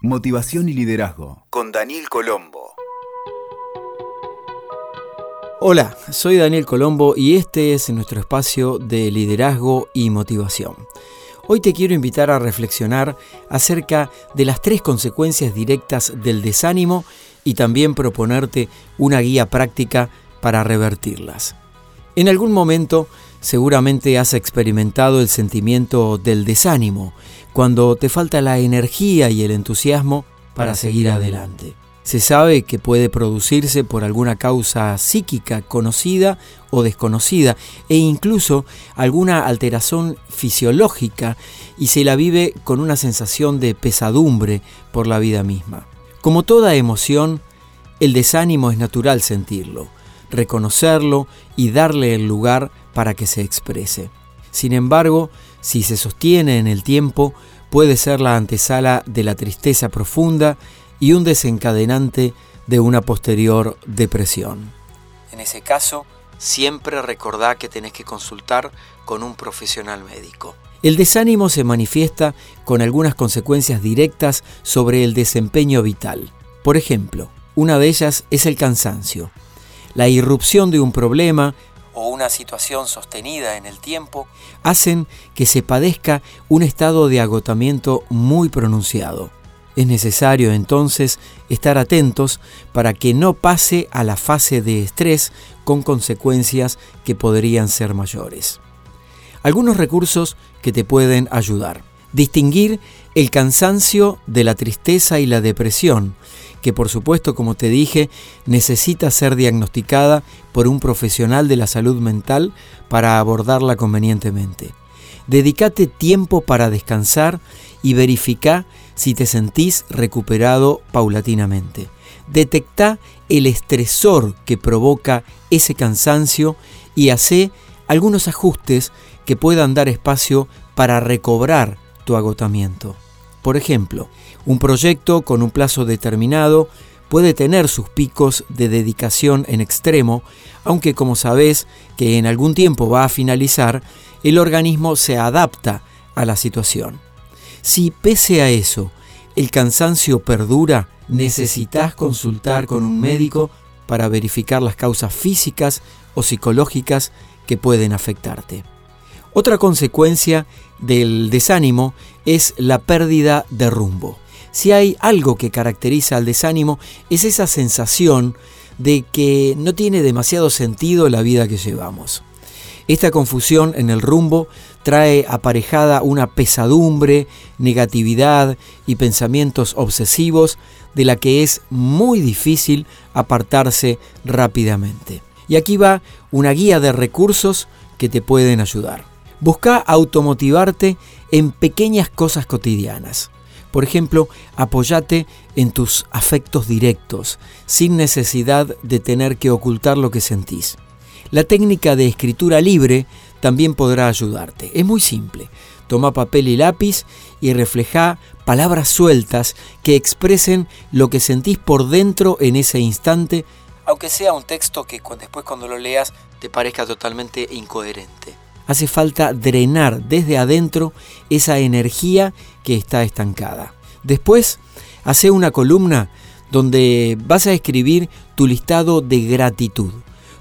Motivación y liderazgo con Daniel Colombo. Hola, soy Daniel Colombo y este es nuestro espacio de liderazgo y motivación. Hoy te quiero invitar a reflexionar acerca de las tres consecuencias directas del desánimo y también proponerte una guía práctica para revertirlas. En algún momento seguramente has experimentado el sentimiento del desánimo, cuando te falta la energía y el entusiasmo para seguir adelante. Se sabe que puede producirse por alguna causa psíquica conocida o desconocida e incluso alguna alteración fisiológica y se la vive con una sensación de pesadumbre por la vida misma. Como toda emoción, el desánimo es natural sentirlo, reconocerlo y darle el lugar para que se exprese. Sin embargo, si se sostiene en el tiempo, puede ser la antesala de la tristeza profunda y un desencadenante de una posterior depresión. En ese caso, siempre recordá que tenés que consultar con un profesional médico. El desánimo se manifiesta con algunas consecuencias directas sobre el desempeño vital. Por ejemplo, una de ellas es el cansancio. La irrupción de un problema o una situación sostenida en el tiempo hacen que se padezca un estado de agotamiento muy pronunciado. Es necesario entonces estar atentos para que no pase a la fase de estrés con consecuencias que podrían ser mayores. Algunos recursos que te pueden ayudar. Distinguir el cansancio de la tristeza y la depresión, que por supuesto, como te dije, necesita ser diagnosticada por un profesional de la salud mental para abordarla convenientemente. Dedícate tiempo para descansar y verifica si te sentís recuperado paulatinamente. Detecta el estresor que provoca ese cansancio y hace algunos ajustes que puedan dar espacio para recobrar tu agotamiento. Por ejemplo, un proyecto con un plazo determinado puede tener sus picos de dedicación en extremo, aunque como sabes que en algún tiempo va a finalizar, el organismo se adapta a la situación. Si pese a eso el cansancio perdura, necesitas consultar con un médico para verificar las causas físicas o psicológicas que pueden afectarte. Otra consecuencia del desánimo es la pérdida de rumbo. Si hay algo que caracteriza al desánimo es esa sensación de que no tiene demasiado sentido la vida que llevamos. Esta confusión en el rumbo trae aparejada una pesadumbre, negatividad y pensamientos obsesivos de la que es muy difícil apartarse rápidamente. Y aquí va una guía de recursos que te pueden ayudar. Busca automotivarte en pequeñas cosas cotidianas. Por ejemplo, apóyate en tus afectos directos, sin necesidad de tener que ocultar lo que sentís. La técnica de escritura libre también podrá ayudarte. Es muy simple. Toma papel y lápiz y refleja palabras sueltas que expresen lo que sentís por dentro en ese instante, aunque sea un texto que después cuando lo leas te parezca totalmente incoherente hace falta drenar desde adentro esa energía que está estancada. Después, hace una columna donde vas a escribir tu listado de gratitud,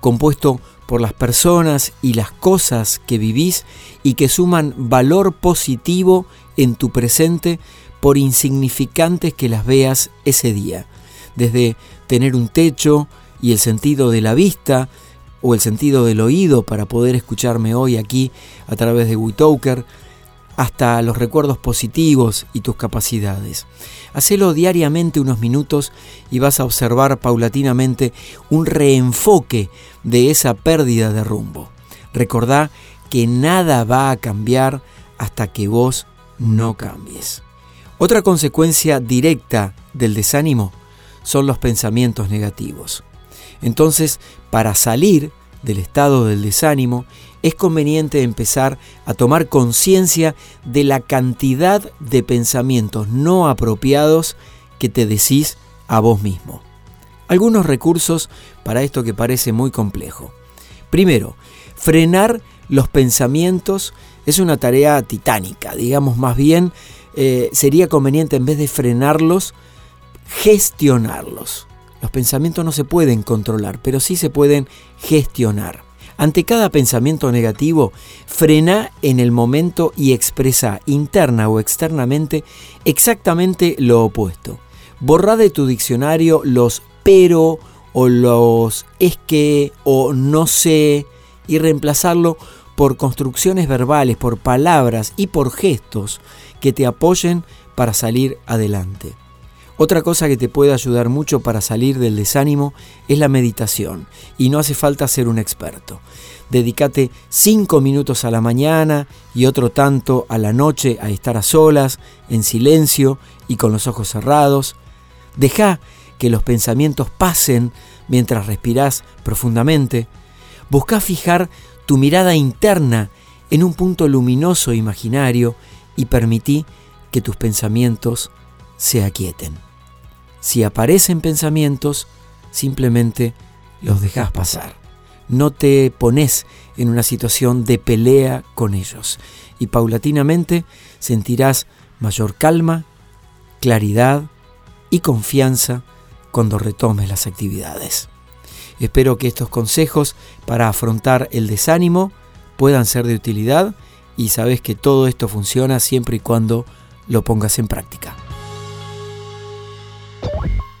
compuesto por las personas y las cosas que vivís y que suman valor positivo en tu presente por insignificantes que las veas ese día, desde tener un techo y el sentido de la vista, o el sentido del oído para poder escucharme hoy aquí a través de WeToker, hasta los recuerdos positivos y tus capacidades. Hacelo diariamente unos minutos y vas a observar paulatinamente un reenfoque de esa pérdida de rumbo. Recordá que nada va a cambiar hasta que vos no cambies. Otra consecuencia directa del desánimo son los pensamientos negativos. Entonces, para salir del estado del desánimo, es conveniente empezar a tomar conciencia de la cantidad de pensamientos no apropiados que te decís a vos mismo. Algunos recursos para esto que parece muy complejo. Primero, frenar los pensamientos es una tarea titánica, digamos más bien eh, sería conveniente en vez de frenarlos, gestionarlos. Los pensamientos no se pueden controlar, pero sí se pueden gestionar. Ante cada pensamiento negativo, frena en el momento y expresa interna o externamente exactamente lo opuesto. Borra de tu diccionario los pero o los es que o no sé y reemplazarlo por construcciones verbales, por palabras y por gestos que te apoyen para salir adelante. Otra cosa que te puede ayudar mucho para salir del desánimo es la meditación y no hace falta ser un experto. Dedícate cinco minutos a la mañana y otro tanto a la noche a estar a solas, en silencio y con los ojos cerrados. Deja que los pensamientos pasen mientras respirás profundamente. Busca fijar tu mirada interna en un punto luminoso e imaginario y permití que tus pensamientos se aquieten. Si aparecen pensamientos, simplemente los dejas pasar. No te pones en una situación de pelea con ellos y paulatinamente sentirás mayor calma, claridad y confianza cuando retomes las actividades. Espero que estos consejos para afrontar el desánimo puedan ser de utilidad y sabes que todo esto funciona siempre y cuando lo pongas en práctica.